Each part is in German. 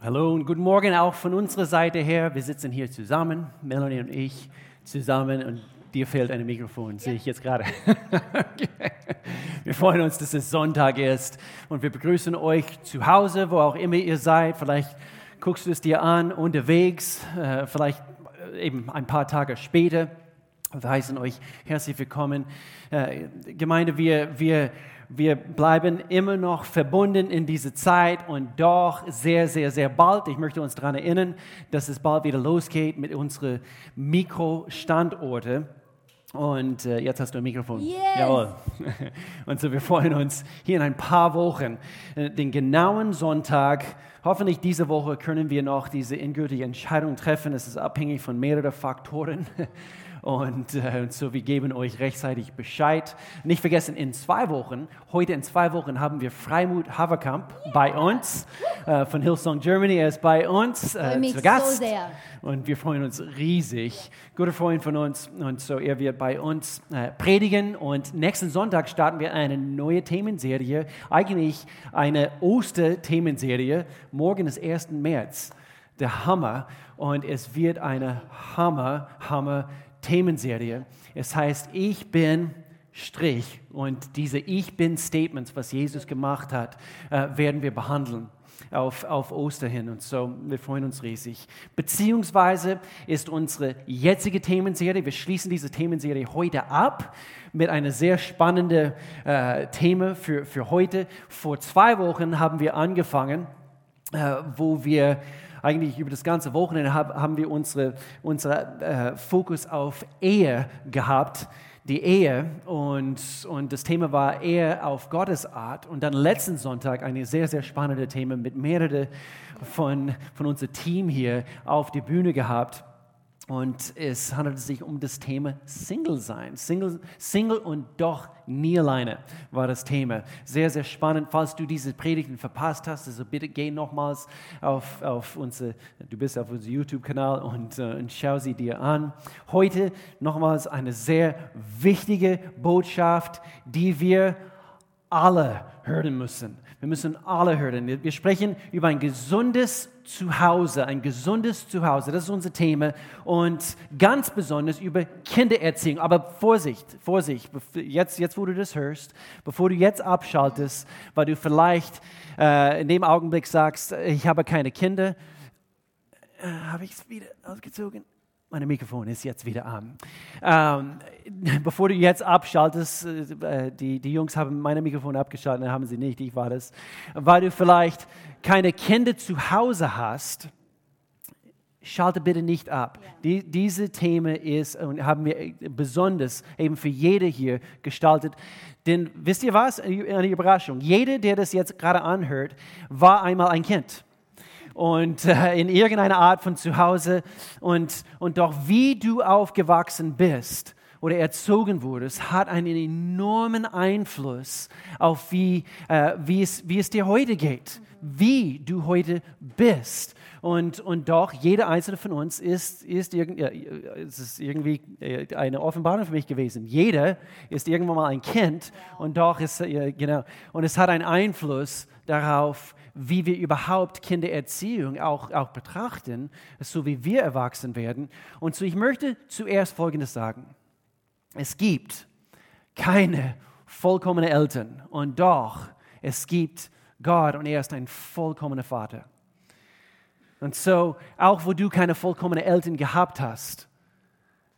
Hallo und guten Morgen auch von unserer Seite her. Wir sitzen hier zusammen, Melanie und ich zusammen und dir fehlt ein Mikrofon, ja. sehe ich jetzt gerade. okay. Wir freuen uns, dass es Sonntag ist und wir begrüßen euch zu Hause, wo auch immer ihr seid. Vielleicht guckst du es dir an unterwegs, äh, vielleicht eben ein paar Tage später. Wir heißen euch herzlich willkommen. Äh, Gemeinde, wir, wir wir bleiben immer noch verbunden in diese Zeit und doch sehr, sehr, sehr bald, ich möchte uns daran erinnern, dass es bald wieder losgeht mit unseren Mikrostandorten. Und äh, jetzt hast du ein Mikrofon. Yes. Jawohl. Und so, wir freuen uns hier in ein paar Wochen, äh, den genauen Sonntag. Hoffentlich diese Woche können wir noch diese endgültige Entscheidung treffen. Es ist abhängig von mehreren Faktoren. Und, äh, so, wir geben euch rechtzeitig Bescheid. Nicht vergessen, in zwei Wochen, heute in zwei Wochen, haben wir Freimut Haverkamp bei uns äh, von Hillsong Germany. Er ist bei uns äh, zu Gast. So. Und wir freuen uns riesig. Guter Freund von uns. Und so, er wird bei uns äh, predigen. Und nächsten Sonntag starten wir eine neue Themenserie. Eigentlich eine Oster-Themenserie. Morgen ist 1. März. Der Hammer. Und es wird eine Hammer, Hammer Themenserie. Es heißt, ich bin Strich. Und diese Ich bin Statements, was Jesus gemacht hat, äh, werden wir behandeln auf, auf Oster hin. Und so, wir freuen uns riesig. Beziehungsweise ist unsere jetzige Themenserie, wir schließen diese Themenserie heute ab mit einer sehr spannenden äh, Thema für, für heute. Vor zwei Wochen haben wir angefangen, äh, wo wir eigentlich über das ganze Wochenende haben wir unsere, unsere äh, Fokus auf Ehe gehabt, die Ehe und, und das Thema war Ehe auf Gottes Art und dann letzten Sonntag ein sehr, sehr spannendes Thema mit mehreren von, von unserem Team hier auf die Bühne gehabt. Und es handelt sich um das Thema Single sein. Single, Single und doch nie alleine war das Thema. Sehr, sehr spannend. Falls du diese Predigten verpasst hast, also bitte geh nochmals auf, auf unsere, du bist auf unserem YouTube-Kanal und, uh, und schau sie dir an. Heute nochmals eine sehr wichtige Botschaft, die wir alle hören müssen. Wir müssen alle hören. Wir sprechen über ein gesundes Zuhause, ein gesundes Zuhause. Das ist unser Thema. Und ganz besonders über Kindererziehung. Aber Vorsicht, Vorsicht, jetzt, jetzt wo du das hörst, bevor du jetzt abschaltest, weil du vielleicht äh, in dem Augenblick sagst, ich habe keine Kinder, äh, habe ich es wieder ausgezogen? Mein Mikrofon ist jetzt wieder an. Ähm, bevor du jetzt abschaltest, äh, die, die Jungs haben mein Mikrofon abgeschaltet, haben sie nicht, ich war das, weil du vielleicht keine Kinder zu Hause hast, schalte bitte nicht ab. Die, diese Thema ist und haben wir besonders eben für jede hier gestaltet. Denn wisst ihr was? Eine Überraschung. Jeder, der das jetzt gerade anhört, war einmal ein Kind und äh, in irgendeiner Art von Zuhause und, und doch wie du aufgewachsen bist oder erzogen wurdest, hat einen enormen Einfluss auf wie, äh, wie, es, wie es dir heute geht, wie du heute bist. Und, und doch, jeder einzelne von uns ist, ist, irgend, ja, es ist irgendwie äh, eine Offenbarung für mich gewesen. Jeder ist irgendwann mal ein Kind und doch ist, ja, genau, und es hat einen Einfluss darauf, wie wir überhaupt Kindererziehung auch, auch betrachten, so wie wir erwachsen werden. Und so ich möchte zuerst Folgendes sagen. Es gibt keine vollkommenen Eltern und doch es gibt Gott und er ist ein vollkommener Vater. Und so, auch wo du keine vollkommenen Eltern gehabt hast,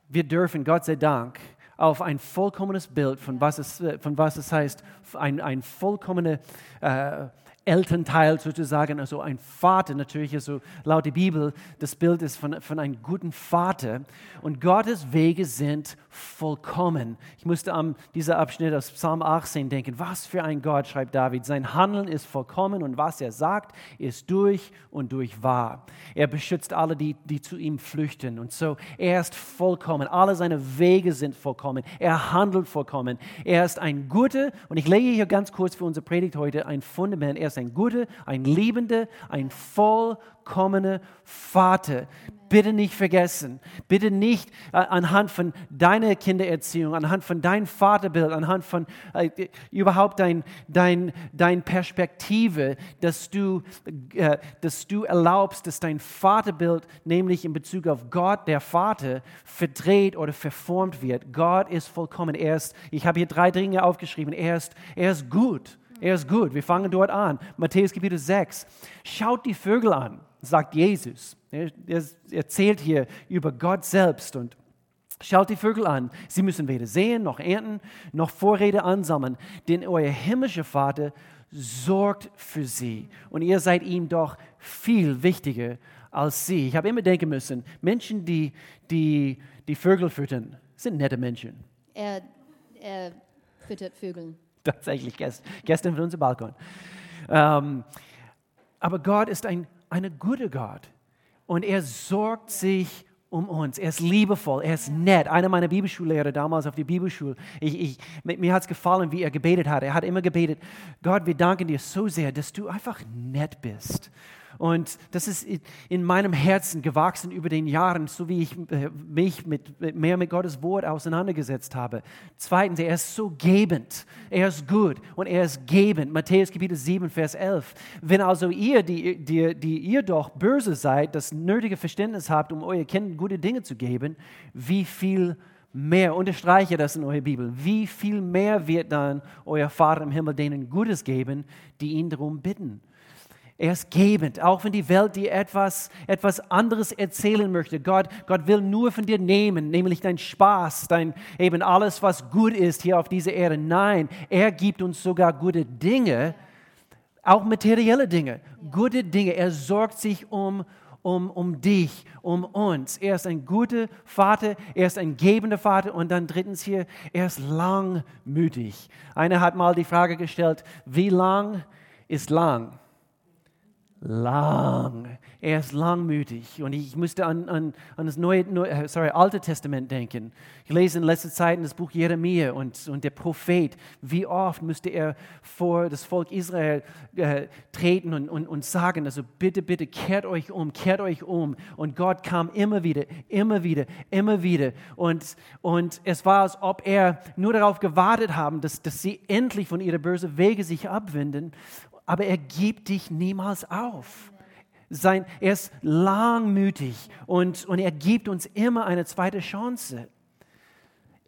wir dürfen, Gott sei Dank, auf ein vollkommenes Bild von was es, von was es heißt, ein, ein vollkommener äh, Elternteil sozusagen, also ein Vater. Natürlich, also laut der Bibel, das Bild ist von, von einem guten Vater. Und Gottes Wege sind vollkommen. Ich musste an dieser Abschnitt aus Psalm 18 denken, was für ein Gott, schreibt David, sein Handeln ist vollkommen und was er sagt, ist durch und durch wahr. Er beschützt alle, die, die zu ihm flüchten. Und so, er ist vollkommen, alle seine Wege sind vollkommen, er handelt vollkommen, er ist ein guter, und ich lege hier ganz kurz für unsere Predigt heute ein Fundament, er ist ein guter, ein liebender, ein vollkommener Vater. Bitte nicht vergessen. Bitte nicht äh, anhand von deiner Kindererziehung, anhand von deinem Vaterbild, anhand von äh, überhaupt dein, dein, dein Perspektive, dass du, äh, dass du erlaubst, dass dein Vaterbild, nämlich in Bezug auf Gott, der Vater, verdreht oder verformt wird. Gott ist vollkommen. Er ist, ich habe hier drei Dinge aufgeschrieben. Er ist, er ist gut. Er ist gut. Wir fangen dort an. Matthäus Kapitel 6. Schaut die Vögel an sagt Jesus. Er erzählt hier über Gott selbst und Schaut die Vögel an. Sie müssen weder sehen noch ernten noch Vorräte ansammeln, denn euer himmlischer Vater sorgt für sie. Und ihr seid ihm doch viel wichtiger als sie. Ich habe immer denken müssen, Menschen, die die, die Vögel füttern, sind nette Menschen. Er, er füttert Vögel. Tatsächlich, gestern von unserem Balkon. Ähm, aber Gott ist ein ein guter Gott und er sorgt sich um uns. Er ist liebevoll, er ist nett. Einer meiner Bibelschullehrer damals auf der Bibelschule, ich, ich, mir hat es gefallen, wie er gebetet hat. Er hat immer gebetet, Gott, wir danken dir so sehr, dass du einfach nett bist. Und das ist in meinem Herzen gewachsen über den Jahren, so wie ich äh, mich mit, mehr mit Gottes Wort auseinandergesetzt habe. Zweitens, er ist so gebend. Er ist gut und er ist gebend. Matthäus Kapitel 7, Vers 11. Wenn also ihr, die, die, die ihr doch böse seid, das nötige Verständnis habt, um euer Kind gute Dinge zu geben, wie viel mehr, unterstreiche das in eurer Bibel, wie viel mehr wird dann euer Vater im Himmel denen Gutes geben, die ihn darum bitten. Er ist gebend, auch wenn die Welt dir etwas, etwas anderes erzählen möchte. Gott, Gott will nur von dir nehmen, nämlich dein Spaß, dein eben alles, was gut ist hier auf dieser Erde. Nein, er gibt uns sogar gute Dinge, auch materielle Dinge, gute Dinge. Er sorgt sich um, um, um dich, um uns. Er ist ein guter Vater, er ist ein gebender Vater und dann drittens hier, er ist langmütig. Einer hat mal die Frage gestellt, wie lang ist lang? Lang. Er ist langmütig. Und ich musste an, an, an das neue, neue, sorry, Alte Testament denken. Ich lese in letzter Zeit das Buch Jeremia und, und der Prophet. Wie oft musste er vor das Volk Israel äh, treten und, und, und sagen, also bitte, bitte, kehrt euch um, kehrt euch um. Und Gott kam immer wieder, immer wieder, immer wieder. Und, und es war, als ob er nur darauf gewartet haben, dass, dass sie endlich von ihren bösen Wege sich abwenden aber er gibt dich niemals auf. Sein, er ist langmütig und, und er gibt uns immer eine zweite Chance.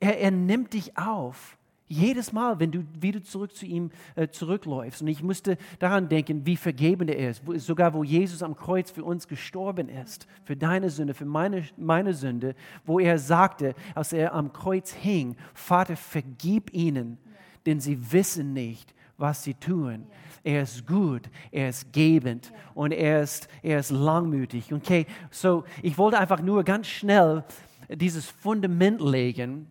Er, er nimmt dich auf. Jedes Mal, wenn du wieder zurück zu ihm äh, zurückläufst. Und ich musste daran denken, wie vergebend er ist. Wo, sogar wo Jesus am Kreuz für uns gestorben ist. Für deine Sünde, für meine, meine Sünde. Wo er sagte, als er am Kreuz hing, Vater, vergib ihnen, denn sie wissen nicht, was sie tun. Er ist gut, er ist gebend und er ist, er ist langmütig. Okay, so ich wollte einfach nur ganz schnell dieses Fundament legen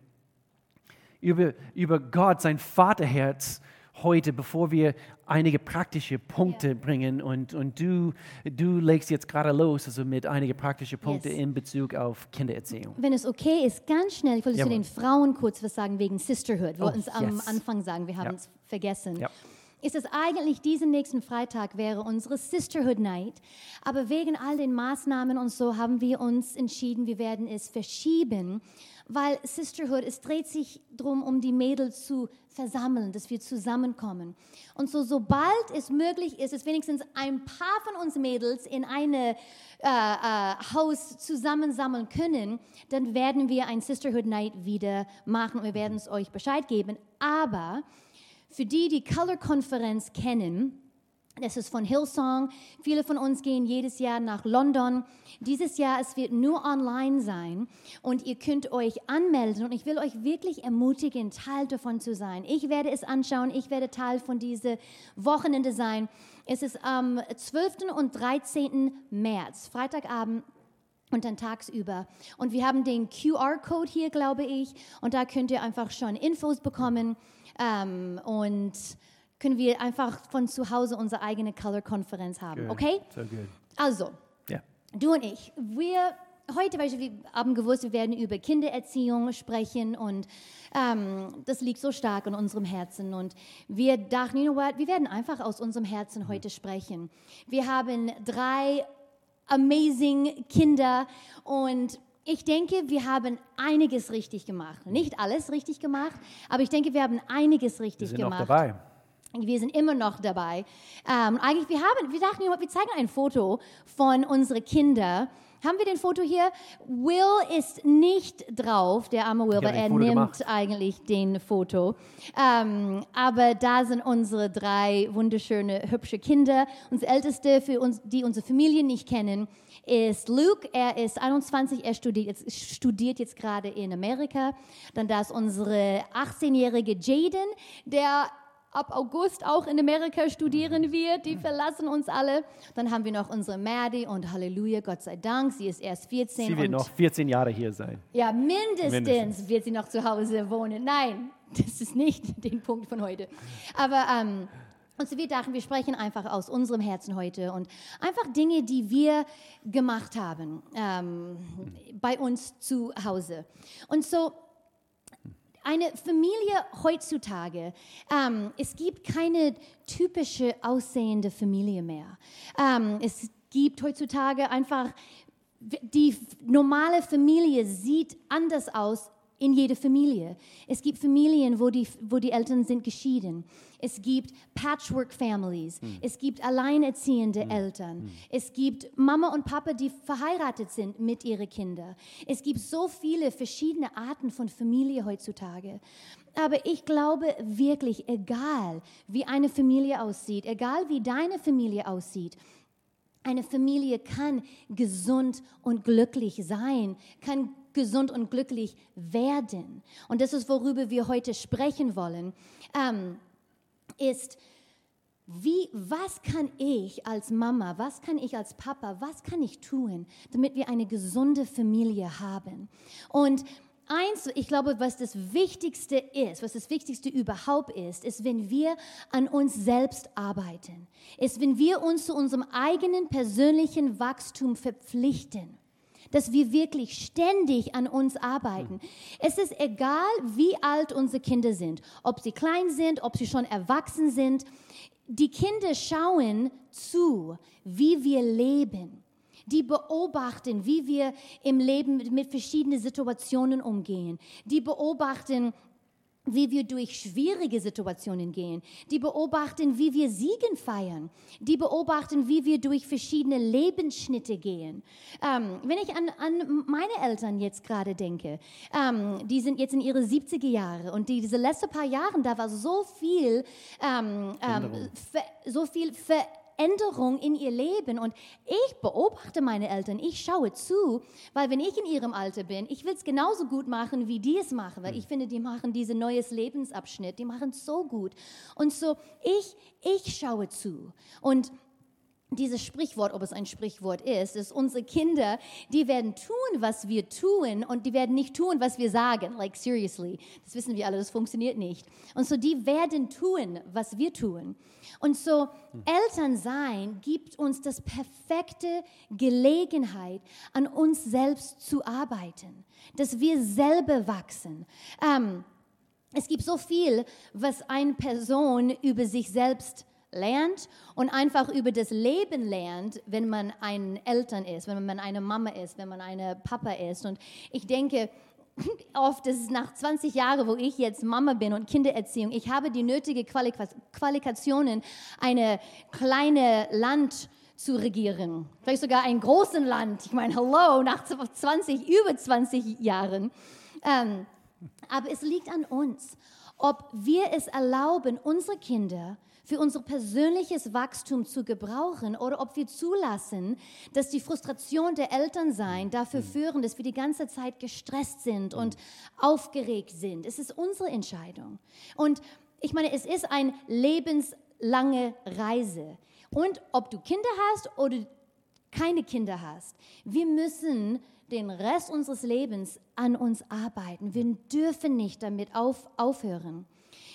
über, über Gott, sein Vaterherz heute, bevor wir einige praktische Punkte yeah. bringen. Und, und du, du legst jetzt gerade los, also mit einigen praktischen Punkten yes. in Bezug auf Kindererziehung. Wenn es okay ist, ganz schnell, ich wollte ja, zu den Frauen kurz was sagen wegen Sisterhood. Wir oh, wollten es am Anfang sagen, wir haben es ja. vergessen. Ja ist es eigentlich diesen nächsten Freitag wäre unsere Sisterhood Night. Aber wegen all den Maßnahmen und so haben wir uns entschieden, wir werden es verschieben, weil Sisterhood, es dreht sich darum, um die Mädels zu versammeln, dass wir zusammenkommen. Und so, sobald es möglich ist, dass wenigstens ein paar von uns Mädels in eine äh, äh, Haus zusammensammeln können, dann werden wir ein Sisterhood Night wieder machen und wir werden es euch Bescheid geben. Aber für die, die Color-Konferenz kennen, das ist von Hillsong. Viele von uns gehen jedes Jahr nach London. Dieses Jahr, es wird nur online sein und ihr könnt euch anmelden und ich will euch wirklich ermutigen, Teil davon zu sein. Ich werde es anschauen, ich werde Teil von diesem Wochenende sein. Es ist am 12. und 13. März, Freitagabend und dann tagsüber. Und wir haben den QR-Code hier, glaube ich, und da könnt ihr einfach schon Infos bekommen. Ähm, und können wir einfach von zu Hause unsere eigene Color-Konferenz haben. Good. Okay? So. Also, yeah. du und ich, wir heute, weil wir haben gewusst, wir werden über Kindererziehung sprechen und ähm, das liegt so stark in unserem Herzen. Und wir dachten, you know what, wir werden einfach aus unserem Herzen heute sprechen. Wir haben drei amazing Kinder und ich denke, wir haben einiges richtig gemacht. Nicht alles richtig gemacht, aber ich denke, wir haben einiges richtig wir sind gemacht. Noch dabei. Wir sind immer noch dabei. Ähm, eigentlich, wir haben, wir dachten, wir zeigen ein Foto von unseren Kindern haben wir den Foto hier? Will ist nicht drauf, der arme Will, weil er nimmt gemacht. eigentlich den Foto. Ähm, aber da sind unsere drei wunderschöne, hübsche Kinder. Unser Älteste, für uns, die unsere Familie nicht kennen, ist Luke. Er ist 21, er studiert jetzt, studiert jetzt gerade in Amerika. Dann da ist unsere 18-jährige Jaden, der ab August auch in Amerika studieren wird. Die verlassen uns alle. Dann haben wir noch unsere Maddie und Halleluja, Gott sei Dank, sie ist erst 14. Sie wird noch 14 Jahre hier sein. Ja, mindestens, mindestens, wird sie noch zu Hause wohnen. Nein, das ist nicht der Punkt von heute. Aber ähm, und so wir dachten, wir sprechen einfach aus unserem Herzen heute und einfach Dinge, die wir gemacht haben ähm, bei uns zu Hause. Und so eine Familie heutzutage, ähm, es gibt keine typische aussehende Familie mehr. Ähm, es gibt heutzutage einfach, die normale Familie sieht anders aus in jeder Familie. Es gibt Familien, wo die, wo die Eltern sind geschieden. Es gibt Patchwork-Families. Hm. Es gibt alleinerziehende hm. Eltern. Hm. Es gibt Mama und Papa, die verheiratet sind mit ihren Kindern. Es gibt so viele verschiedene Arten von Familie heutzutage. Aber ich glaube wirklich, egal wie eine Familie aussieht, egal wie deine Familie aussieht, eine Familie kann gesund und glücklich sein, kann gesund und glücklich werden. Und das ist, worüber wir heute sprechen wollen, ähm, ist, wie, was kann ich als Mama, was kann ich als Papa, was kann ich tun, damit wir eine gesunde Familie haben? Und eins, ich glaube, was das Wichtigste ist, was das Wichtigste überhaupt ist, ist, wenn wir an uns selbst arbeiten, ist, wenn wir uns zu unserem eigenen persönlichen Wachstum verpflichten dass wir wirklich ständig an uns arbeiten. Es ist egal, wie alt unsere Kinder sind, ob sie klein sind, ob sie schon erwachsen sind. Die Kinder schauen zu, wie wir leben. Die beobachten, wie wir im Leben mit verschiedenen Situationen umgehen. Die beobachten, wie wir durch schwierige Situationen gehen. Die beobachten, wie wir Siegen feiern. Die beobachten, wie wir durch verschiedene Lebensschnitte gehen. Ähm, wenn ich an, an, meine Eltern jetzt gerade denke, ähm, die sind jetzt in ihre 70er Jahre und die, diese letzten paar Jahre, da war so viel, ähm, ähm so viel Veränderung Änderung in ihr Leben. Und ich beobachte meine Eltern, ich schaue zu, weil wenn ich in ihrem Alter bin, ich will es genauso gut machen, wie die es machen, weil ich finde, die machen diesen neues Lebensabschnitt, die machen es so gut. Und so, ich, ich schaue zu. Und dieses Sprichwort, ob es ein Sprichwort ist, ist, unsere Kinder, die werden tun, was wir tun und die werden nicht tun, was wir sagen. Like, seriously. Das wissen wir alle, das funktioniert nicht. Und so, die werden tun, was wir tun. Und so Eltern sein gibt uns das perfekte Gelegenheit, an uns selbst zu arbeiten, dass wir selber wachsen. Ähm, es gibt so viel, was eine Person über sich selbst lernt und einfach über das Leben lernt, wenn man ein Eltern ist, wenn man eine Mama ist, wenn man eine Papa ist. Und ich denke, oft ist es nach 20 Jahren, wo ich jetzt Mama bin und Kindererziehung, ich habe die nötigen Qualifikationen, eine kleine Land zu regieren. Vielleicht sogar ein großes Land. Ich meine, hello, nach 20, über 20 Jahren. Ähm, aber es liegt an uns, ob wir es erlauben, unsere Kinder für unser persönliches Wachstum zu gebrauchen oder ob wir zulassen, dass die Frustration der Eltern sein dafür mhm. führen, dass wir die ganze Zeit gestresst sind und aufgeregt sind. Es ist unsere Entscheidung. Und ich meine, es ist eine lebenslange Reise. Und ob du Kinder hast oder keine Kinder hast, wir müssen den Rest unseres Lebens an uns arbeiten. Wir dürfen nicht damit auf, aufhören.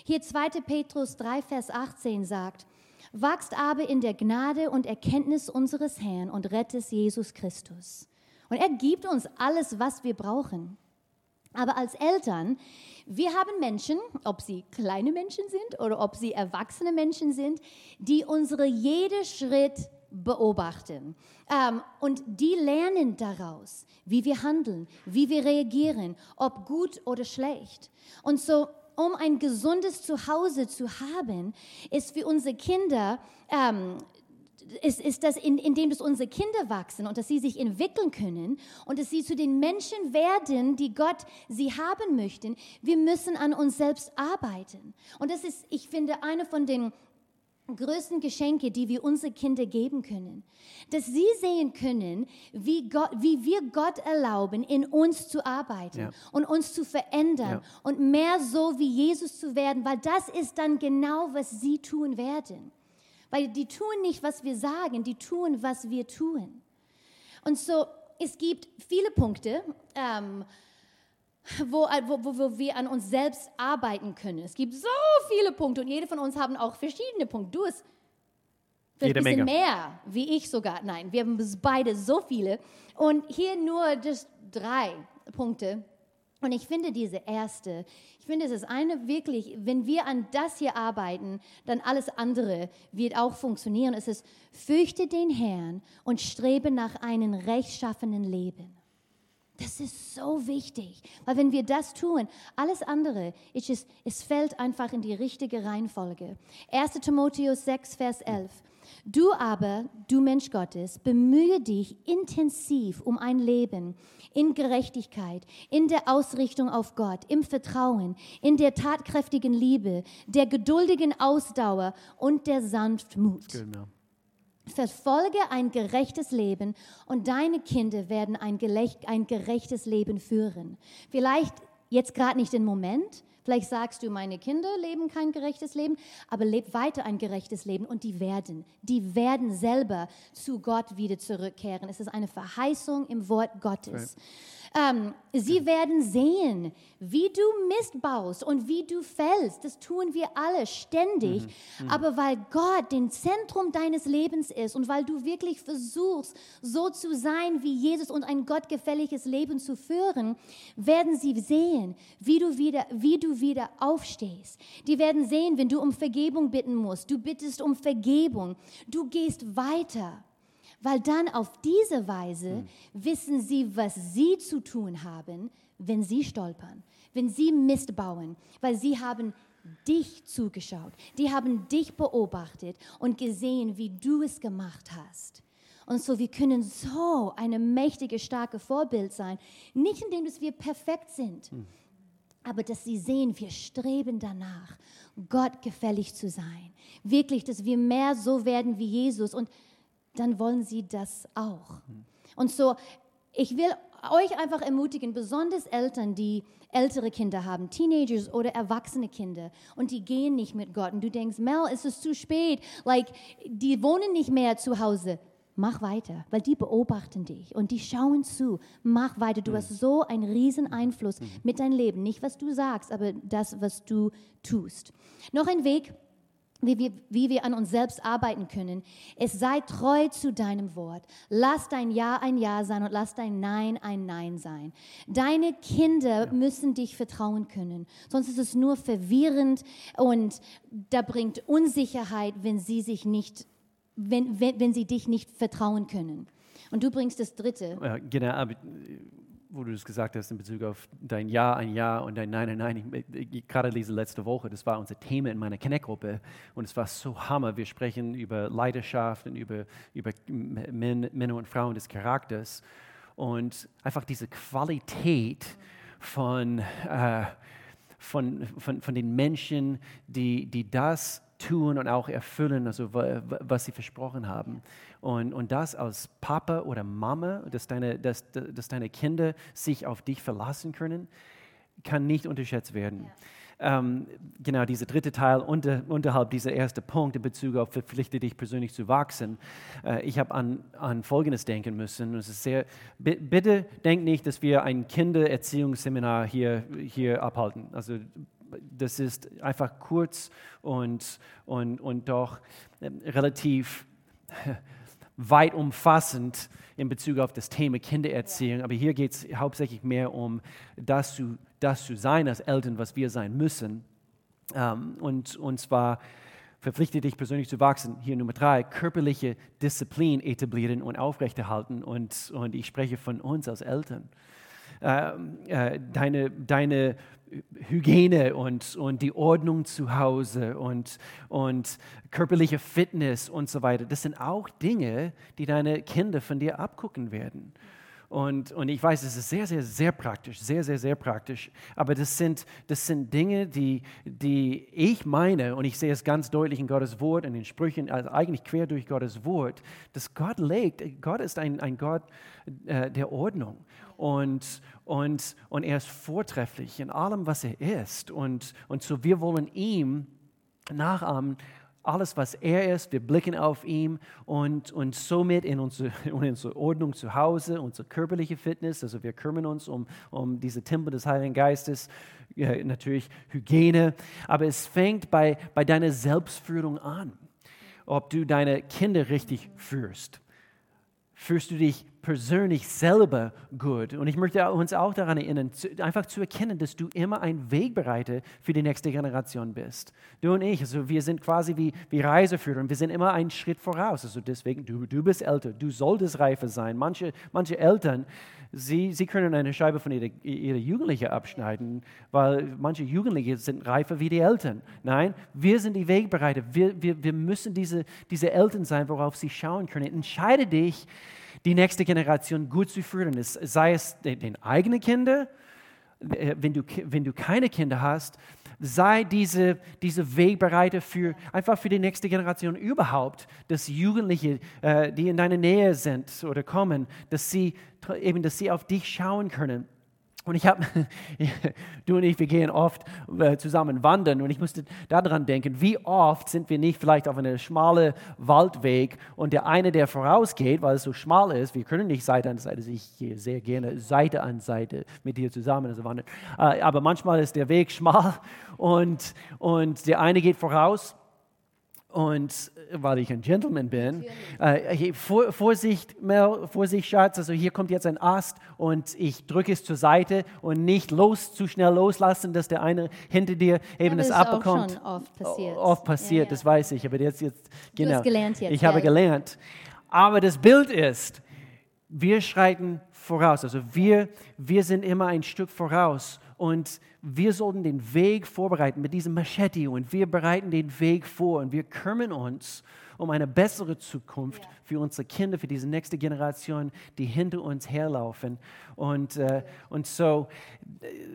Hier 2. Petrus 3, Vers 18 sagt, Wachst aber in der Gnade und Erkenntnis unseres Herrn und Rettes Jesus Christus. Und er gibt uns alles, was wir brauchen. Aber als Eltern, wir haben Menschen, ob sie kleine Menschen sind oder ob sie erwachsene Menschen sind, die unsere jeden Schritt beobachten. Ähm, und die lernen daraus, wie wir handeln, wie wir reagieren, ob gut oder schlecht. Und so, um ein gesundes Zuhause zu haben, ist für unsere Kinder ähm, ist, ist das, in, indem dass unsere Kinder wachsen und dass sie sich entwickeln können und dass sie zu den Menschen werden, die Gott sie haben möchten. Wir müssen an uns selbst arbeiten. Und das ist, ich finde, eine von den größten Geschenke, die wir unsere Kinder geben können. Dass sie sehen können, wie, Gott, wie wir Gott erlauben, in uns zu arbeiten ja. und uns zu verändern ja. und mehr so wie Jesus zu werden, weil das ist dann genau, was sie tun werden. Weil die tun nicht, was wir sagen, die tun, was wir tun. Und so, es gibt viele Punkte, ähm, wo, wo, wo, wir an uns selbst arbeiten können. Es gibt so viele Punkte und jede von uns haben auch verschiedene Punkte. Du hast ein bisschen Menge. mehr, wie ich sogar. Nein, wir haben beide so viele. Und hier nur just drei Punkte. Und ich finde diese erste, ich finde es ist eine wirklich, wenn wir an das hier arbeiten, dann alles andere wird auch funktionieren. Es ist, fürchte den Herrn und strebe nach einem rechtschaffenen Leben. Das ist so wichtig, weil wenn wir das tun, alles andere, ist, es fällt einfach in die richtige Reihenfolge. 1. Timotheus 6, Vers 11. Du aber, du Mensch Gottes, bemühe dich intensiv um ein Leben in Gerechtigkeit, in der Ausrichtung auf Gott, im Vertrauen, in der tatkräftigen Liebe, der geduldigen Ausdauer und der Sanftmut. Genau. Verfolge ein gerechtes Leben und deine Kinder werden ein, ein gerechtes Leben führen. Vielleicht jetzt gerade nicht im Moment, Vielleicht sagst du, meine Kinder leben kein gerechtes Leben, aber leb weiter ein gerechtes Leben und die werden, die werden selber zu Gott wieder zurückkehren. Es ist eine Verheißung im Wort Gottes. Ähm, sie werden sehen, wie du Mist baust und wie du fällst. Das tun wir alle ständig. Mhm. Mhm. Aber weil Gott den Zentrum deines Lebens ist und weil du wirklich versuchst, so zu sein wie Jesus und ein gottgefälliges Leben zu führen, werden sie sehen, wie du wieder, wie du wieder aufstehst. Die werden sehen, wenn du um Vergebung bitten musst. Du bittest um Vergebung. Du gehst weiter. Weil dann auf diese Weise mhm. wissen sie, was sie zu tun haben, wenn sie stolpern, wenn sie Mist bauen, weil sie haben dich zugeschaut, die haben dich beobachtet und gesehen, wie du es gemacht hast. Und so, wir können so eine mächtige, starke Vorbild sein, nicht indem dass wir perfekt sind, mhm. aber dass sie sehen, wir streben danach, Gott gefällig zu sein. Wirklich, dass wir mehr so werden wie Jesus und dann wollen sie das auch. Und so, ich will euch einfach ermutigen, besonders Eltern, die ältere Kinder haben, Teenagers oder erwachsene Kinder und die gehen nicht mit Gott und du denkst, Mel, ist es zu spät, like, die wohnen nicht mehr zu Hause. Mach weiter, weil die beobachten dich und die schauen zu. Mach weiter. Du mhm. hast so einen riesen Einfluss mhm. mit deinem Leben. Nicht, was du sagst, aber das, was du tust. Noch ein Weg, wie wir, wie wir an uns selbst arbeiten können. Es sei treu zu deinem Wort. Lass dein Ja ein Ja sein und lass dein Nein ein Nein sein. Deine Kinder ja. müssen dich vertrauen können. Sonst ist es nur verwirrend und da bringt Unsicherheit, wenn sie sich nicht, wenn, wenn, wenn sie dich nicht vertrauen können. Und du bringst das Dritte. Ja, genau, aber wo du das gesagt hast in Bezug auf dein Ja, ein Ja und dein Nein, ein Nein. Ich, ich, gerade diese letzte Woche, das war unser Thema in meiner Connect-Gruppe und es war so Hammer. Wir sprechen über Leidenschaft und über, über Männer und Frauen des Charakters und einfach diese Qualität von, äh, von, von, von den Menschen, die, die das tun und auch erfüllen, also was sie versprochen haben. Und, und das als Papa oder Mama, dass deine, dass, dass deine Kinder sich auf dich verlassen können, kann nicht unterschätzt werden. Ja. Ähm, genau, dieser dritte Teil unter, unterhalb dieser erste Punkt in Bezug auf verpflichte dich persönlich zu wachsen. Äh, ich habe an, an Folgendes denken müssen. Es ist sehr, bitte denkt nicht, dass wir ein Kindererziehungsseminar hier, hier abhalten. Also das ist einfach kurz und, und, und doch ähm, relativ weit umfassend in Bezug auf das Thema Kindererziehung, aber hier geht es hauptsächlich mehr um das zu, das zu sein als Eltern, was wir sein müssen. Ähm, und, und zwar verpflichte dich persönlich zu wachsen. Hier Nummer drei, körperliche Disziplin etablieren und aufrechterhalten. Und, und ich spreche von uns als Eltern. Ähm, äh, deine, deine Hygiene und, und die Ordnung zu Hause und, und körperliche Fitness und so weiter, das sind auch Dinge, die deine Kinder von dir abgucken werden. Und, und ich weiß, es ist sehr, sehr, sehr praktisch, sehr, sehr, sehr praktisch. Aber das sind, das sind Dinge, die, die ich meine, und ich sehe es ganz deutlich in Gottes Wort, in den Sprüchen, also eigentlich quer durch Gottes Wort, dass Gott legt, Gott ist ein, ein Gott äh, der Ordnung. Und, und, und er ist vortrefflich in allem, was er ist. Und, und so wir wollen ihm nachahmen alles, was er ist, wir blicken auf ihn und, und somit in unsere, in unsere Ordnung zu Hause, unsere körperliche Fitness, also wir kümmern uns um, um diese Tempel des Heiligen Geistes, ja, natürlich Hygiene, aber es fängt bei, bei deiner Selbstführung an, ob du deine Kinder richtig führst. Fühlst du dich persönlich selber gut? Und ich möchte uns auch daran erinnern, einfach zu erkennen, dass du immer ein Wegbereiter für die nächste Generation bist. Du und ich, also wir sind quasi wie, wie Reiseführer und wir sind immer einen Schritt voraus. Also deswegen, du, du bist älter, du solltest reifer sein. Manche, manche Eltern, sie, sie können eine Scheibe von ihrer, ihrer Jugendlichen abschneiden, weil manche Jugendliche sind reifer wie die Eltern. Nein, wir sind die Wegbereiter. Wir, wir, wir müssen diese, diese Eltern sein, worauf sie schauen können. Entscheide dich, die nächste Generation gut zu führen. sei es den, den eigenen Kindern, äh, wenn du, wenn du keine Kinder hast, sei diese, diese Wegbereiter für, einfach für die nächste Generation überhaupt, dass Jugendliche, äh, die in deiner Nähe sind oder kommen, dass sie, eben, dass sie auf dich schauen können und ich habe, du und ich, wir gehen oft äh, zusammen wandern. Und ich musste daran denken, wie oft sind wir nicht vielleicht auf einem schmalen Waldweg und der eine, der vorausgeht, weil es so schmal ist, wir können nicht Seite an Seite, ich gehe sehr gerne Seite an Seite mit dir zusammen also wandern, äh, aber manchmal ist der Weg schmal und, und der eine geht voraus und weil ich ein Gentleman bin, äh, vor, Vorsicht, Mel, Vorsicht, Schatz, also hier kommt jetzt ein Ast und ich drücke es zur Seite und nicht los, zu schnell loslassen, dass der eine hinter dir eben ja, das, das abbekommt. Schon oft passiert. Oft passiert, ja, ja. das weiß ich, aber jetzt, jetzt genau. Du hast gelernt jetzt, ich habe gelernt. Aber das Bild ist, wir schreiten voraus, also wir, wir sind immer ein Stück voraus und wir sollten den Weg vorbereiten mit diesem Machete und wir bereiten den Weg vor und wir kümmern uns um eine bessere Zukunft ja. für unsere Kinder, für diese nächste Generation, die hinter uns herlaufen. Und, äh, und so,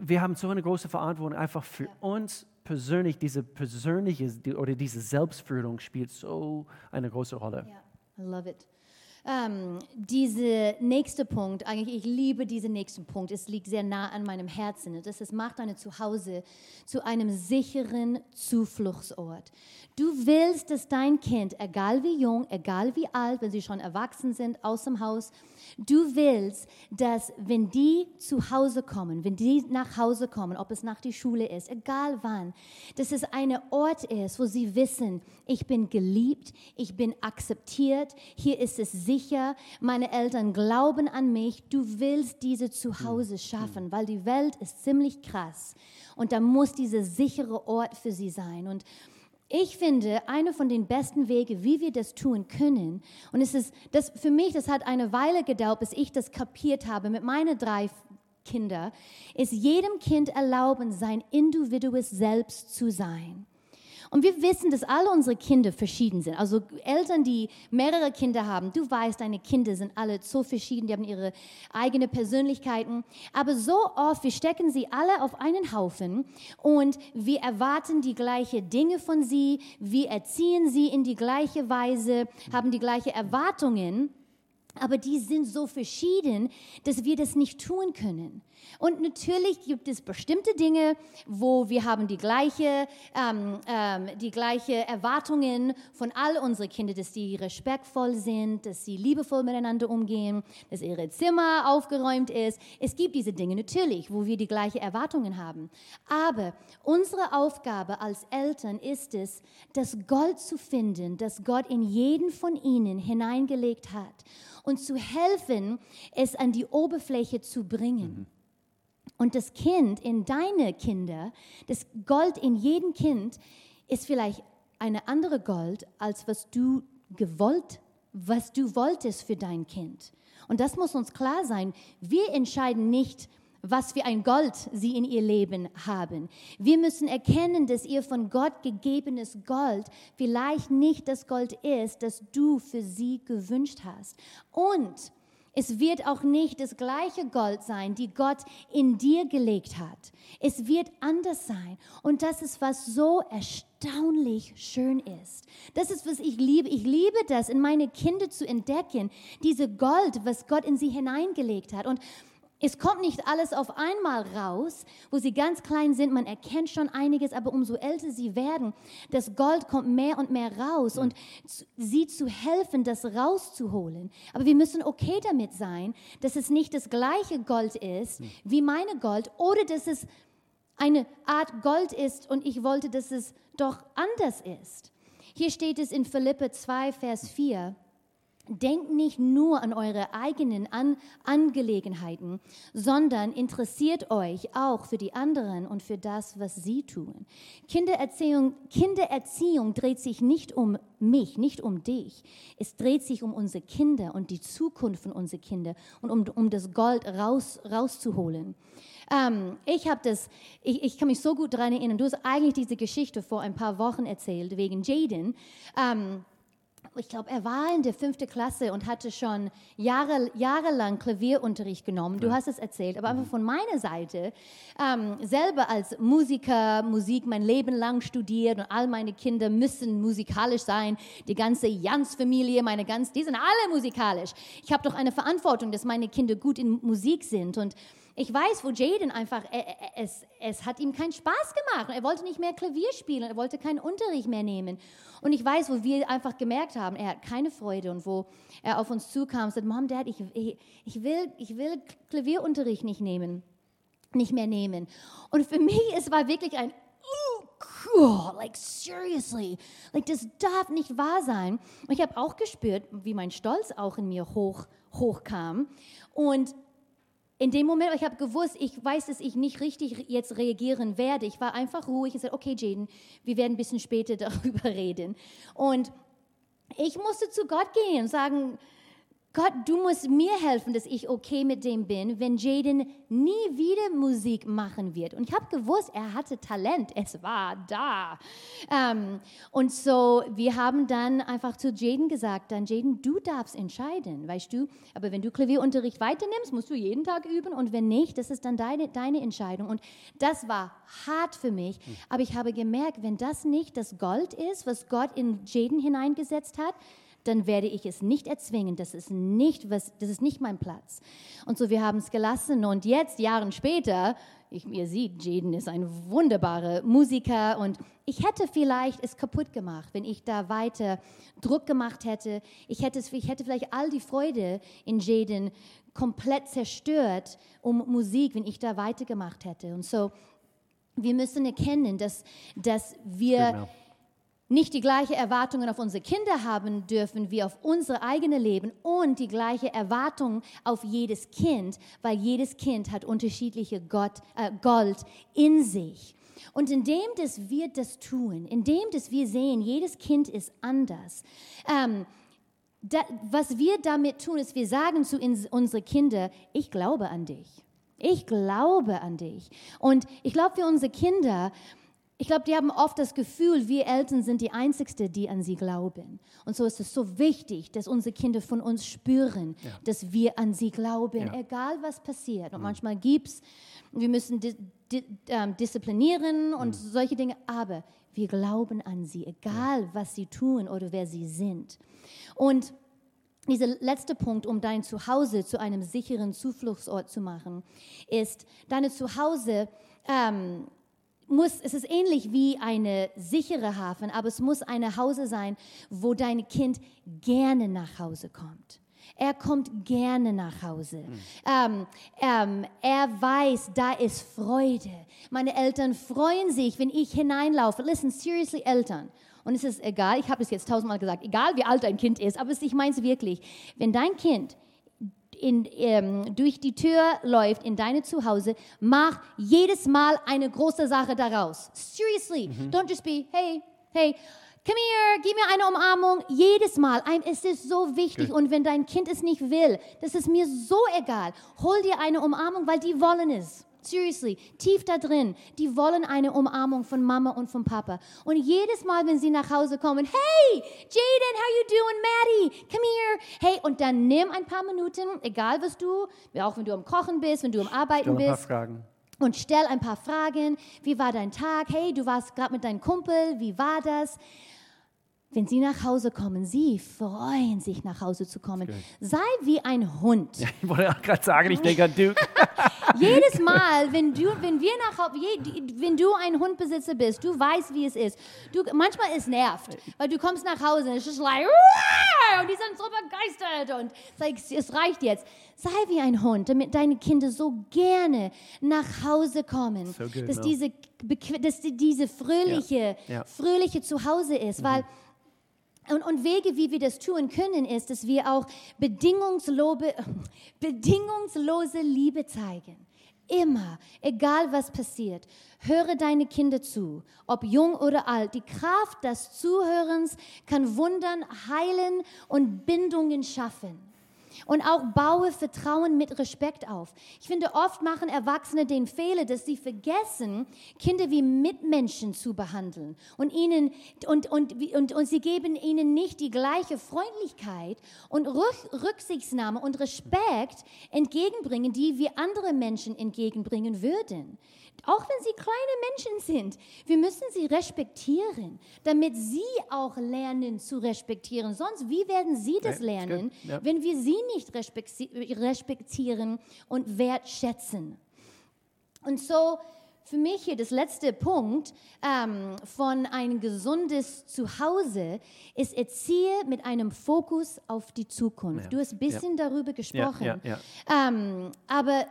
wir haben so eine große Verantwortung einfach für ja. uns persönlich, diese persönliche oder diese Selbstführung spielt so eine große Rolle. Ja, I love it. Ähm, dieser nächste Punkt, eigentlich, ich liebe diesen nächsten Punkt, es liegt sehr nah an meinem Herzen. Das ist, macht dein Zuhause zu einem sicheren Zufluchtsort. Du willst, dass dein Kind, egal wie jung, egal wie alt, wenn sie schon erwachsen sind, aus dem Haus, du willst, dass wenn die zu Hause kommen, wenn die nach Hause kommen, ob es nach die Schule ist, egal wann, dass es ein Ort ist, wo sie wissen, ich bin geliebt, ich bin akzeptiert, hier ist es sicher, meine Eltern glauben an mich, du willst diese Zuhause schaffen, weil die Welt ist ziemlich krass und da muss dieser sichere Ort für sie sein und ich finde, einer von den besten Wege, wie wir das tun können, und es ist, das, für mich, das hat eine Weile gedauert, bis ich das kapiert habe mit meinen drei Kindern, ist jedem Kind erlauben, sein individuelles Selbst zu sein. Und wir wissen, dass alle unsere Kinder verschieden sind. Also Eltern, die mehrere Kinder haben, du weißt, deine Kinder sind alle so verschieden, die haben ihre eigenen Persönlichkeiten. Aber so oft, wir stecken sie alle auf einen Haufen und wir erwarten die gleichen Dinge von sie, wir erziehen sie in die gleiche Weise, haben die gleichen Erwartungen. aber die sind so verschieden, dass wir das nicht tun können. Und natürlich gibt es bestimmte Dinge, wo wir haben die gleiche, ähm, ähm, die gleiche Erwartungen von all unseren Kindern, dass die respektvoll sind, dass sie liebevoll miteinander umgehen, dass ihre Zimmer aufgeräumt ist. Es gibt diese Dinge natürlich, wo wir die gleichen Erwartungen haben. Aber unsere Aufgabe als Eltern ist es, das Gold zu finden, das Gott in jeden von ihnen hineingelegt hat und zu helfen, es an die Oberfläche zu bringen. Mhm. Und das Kind in deine Kinder, das Gold in jedem Kind ist vielleicht eine andere Gold, als was du gewollt, was du wolltest für dein Kind. Und das muss uns klar sein. Wir entscheiden nicht, was für ein Gold sie in ihr Leben haben. Wir müssen erkennen, dass ihr von Gott gegebenes Gold vielleicht nicht das Gold ist, das du für sie gewünscht hast. Und es wird auch nicht das gleiche Gold sein, die Gott in dir gelegt hat. Es wird anders sein. Und das ist, was so erstaunlich schön ist. Das ist, was ich liebe. Ich liebe das, in meine Kinder zu entdecken, diese Gold, was Gott in sie hineingelegt hat. Und es kommt nicht alles auf einmal raus, wo sie ganz klein sind. Man erkennt schon einiges, aber umso älter sie werden, das Gold kommt mehr und mehr raus und sie zu helfen, das rauszuholen. Aber wir müssen okay damit sein, dass es nicht das gleiche Gold ist wie meine Gold oder dass es eine Art Gold ist und ich wollte, dass es doch anders ist. Hier steht es in Philippe 2, Vers 4. Denkt nicht nur an eure eigenen an Angelegenheiten, sondern interessiert euch auch für die anderen und für das, was sie tun. Kindererziehung, Kindererziehung dreht sich nicht um mich, nicht um dich. Es dreht sich um unsere Kinder und die Zukunft von unseren Kindern und um, um das Gold raus, rauszuholen. Ähm, ich habe das, ich, ich, kann mich so gut daran erinnern. Du hast eigentlich diese Geschichte vor ein paar Wochen erzählt wegen Jaden. Ähm, ich glaube, er war in der fünften Klasse und hatte schon Jahre, jahrelang Klavierunterricht genommen. Du hast es erzählt, aber einfach von meiner Seite, ähm, selber als Musiker, Musik mein Leben lang studiert und all meine Kinder müssen musikalisch sein. Die ganze Jans-Familie, meine ganz, die sind alle musikalisch. Ich habe doch eine Verantwortung, dass meine Kinder gut in Musik sind und ich weiß, wo Jaden einfach, es, es hat ihm keinen Spaß gemacht. Er wollte nicht mehr Klavier spielen, er wollte keinen Unterricht mehr nehmen. Und ich weiß, wo wir einfach gemerkt haben, er hat keine Freude und wo er auf uns zukam und sagte, Mom, Dad, ich, ich, will, ich will Klavierunterricht nicht nehmen, nicht mehr nehmen. Und für mich, es war wirklich ein, oh, cool, like seriously, like das darf nicht wahr sein. Und ich habe auch gespürt, wie mein Stolz auch in mir hoch, hochkam. Und in dem Moment, ich habe gewusst, ich weiß, dass ich nicht richtig jetzt reagieren werde. Ich war einfach ruhig und sagte, okay, Jaden, wir werden ein bisschen später darüber reden. Und ich musste zu Gott gehen und sagen, Gott, du musst mir helfen, dass ich okay mit dem bin, wenn Jaden nie wieder Musik machen wird. Und ich habe gewusst, er hatte Talent, es war da. Ähm, und so, wir haben dann einfach zu Jaden gesagt, dann Jaden, du darfst entscheiden, weißt du. Aber wenn du Klavierunterricht weiternimmst, musst du jeden Tag üben. Und wenn nicht, das ist dann deine, deine Entscheidung. Und das war hart für mich. Aber ich habe gemerkt, wenn das nicht das Gold ist, was Gott in Jaden hineingesetzt hat, dann werde ich es nicht erzwingen. Das ist nicht, was, das ist nicht mein Platz. Und so, wir haben es gelassen. Und jetzt, Jahre später, ich, ihr seht, Jaden ist ein wunderbarer Musiker und ich hätte vielleicht es kaputt gemacht, wenn ich da weiter Druck gemacht hätte. Ich hätte, ich hätte vielleicht all die Freude in Jaden komplett zerstört um Musik, wenn ich da weitergemacht hätte. Und so, wir müssen erkennen, dass, dass wir... Genau nicht die gleichen Erwartungen auf unsere Kinder haben dürfen wie auf unser eigenes Leben und die gleiche Erwartung auf jedes Kind, weil jedes Kind hat unterschiedliche Gott, äh, Gold in sich. Und indem dass wir das tun, indem dass wir sehen, jedes Kind ist anders, ähm, da, was wir damit tun, ist, wir sagen zu unseren Kindern, ich glaube an dich. Ich glaube an dich. Und ich glaube für unsere Kinder, ich glaube, die haben oft das Gefühl, wir Eltern sind die Einzigsten, die an sie glauben. Und so ist es so wichtig, dass unsere Kinder von uns spüren, ja. dass wir an sie glauben, ja. egal was passiert. Und mhm. manchmal gibt es, wir müssen di di ähm, disziplinieren und mhm. solche Dinge, aber wir glauben an sie, egal ja. was sie tun oder wer sie sind. Und dieser letzte Punkt, um dein Zuhause zu einem sicheren Zufluchtsort zu machen, ist, deine Zuhause ähm, muss, es ist ähnlich wie eine sichere Hafen, aber es muss eine Hause sein, wo dein Kind gerne nach Hause kommt. Er kommt gerne nach Hause. Mhm. Ähm, ähm, er weiß, da ist Freude. Meine Eltern freuen sich, wenn ich hineinlaufe. Listen, seriously, Eltern. Und es ist egal, ich habe es jetzt tausendmal gesagt, egal wie alt dein Kind ist, aber ich meine es wirklich. Wenn dein Kind in, ähm, durch die Tür läuft in deine Zuhause, mach jedes Mal eine große Sache daraus. Seriously, mhm. don't just be, hey, hey, Come here, gib mir eine Umarmung. Jedes Mal. Es ist so wichtig. Good. Und wenn dein Kind es nicht will, das ist mir so egal. Hol dir eine Umarmung, weil die wollen es. Seriously, tief da drin, die wollen eine Umarmung von Mama und von Papa. Und jedes Mal, wenn sie nach Hause kommen, hey, Jaden, how you doing, Maddie? Come here. Hey, und dann nimm ein paar Minuten, egal was du, auch wenn du am Kochen bist, wenn du am Arbeiten bist. Ein paar Fragen und stell ein paar Fragen. Wie war dein Tag? Hey, du warst gerade mit deinem Kumpel. Wie war das? Wenn sie nach Hause kommen, sie freuen sich, nach Hause zu kommen. Okay. Sei wie ein Hund. Ja, ich wollte gerade sagen, ich denke an Duke. Jedes Mal, wenn du, wenn wir nach, wenn du ein Hundbesitzer bist, du weißt, wie es ist. Du, manchmal es nervt, weil du kommst nach Hause und es ist like, und die sind so begeistert und like, es reicht jetzt. Sei wie ein Hund, damit deine Kinder so gerne nach Hause kommen, so good, dass, no. diese, dass diese fröhliche, yeah. Yeah. fröhliche Zuhause ist, mhm. weil und, und, Wege, wie wir das tun können, ist, dass wir auch bedingungslose, bedingungslose Liebe zeigen. Immer, egal was passiert, höre deine Kinder zu, ob jung oder alt. Die Kraft des Zuhörens kann Wundern heilen und Bindungen schaffen. Und auch baue Vertrauen mit Respekt auf. Ich finde, oft machen Erwachsene den Fehler, dass sie vergessen, Kinder wie Mitmenschen zu behandeln. Und, ihnen, und, und, und, und sie geben ihnen nicht die gleiche Freundlichkeit und Rücksichtnahme und Respekt entgegenbringen, die wir andere Menschen entgegenbringen würden. Auch wenn sie kleine Menschen sind. Wir müssen sie respektieren, damit sie auch lernen zu respektieren. Sonst, wie werden sie das lernen, ja. wenn wir sie nicht respektieren und wertschätzen? Und so, für mich hier das letzte Punkt ähm, von ein gesundes Zuhause ist Erziehe mit einem Fokus auf die Zukunft. Ja. Du hast ein bisschen ja. darüber gesprochen. Ja, ähm, aber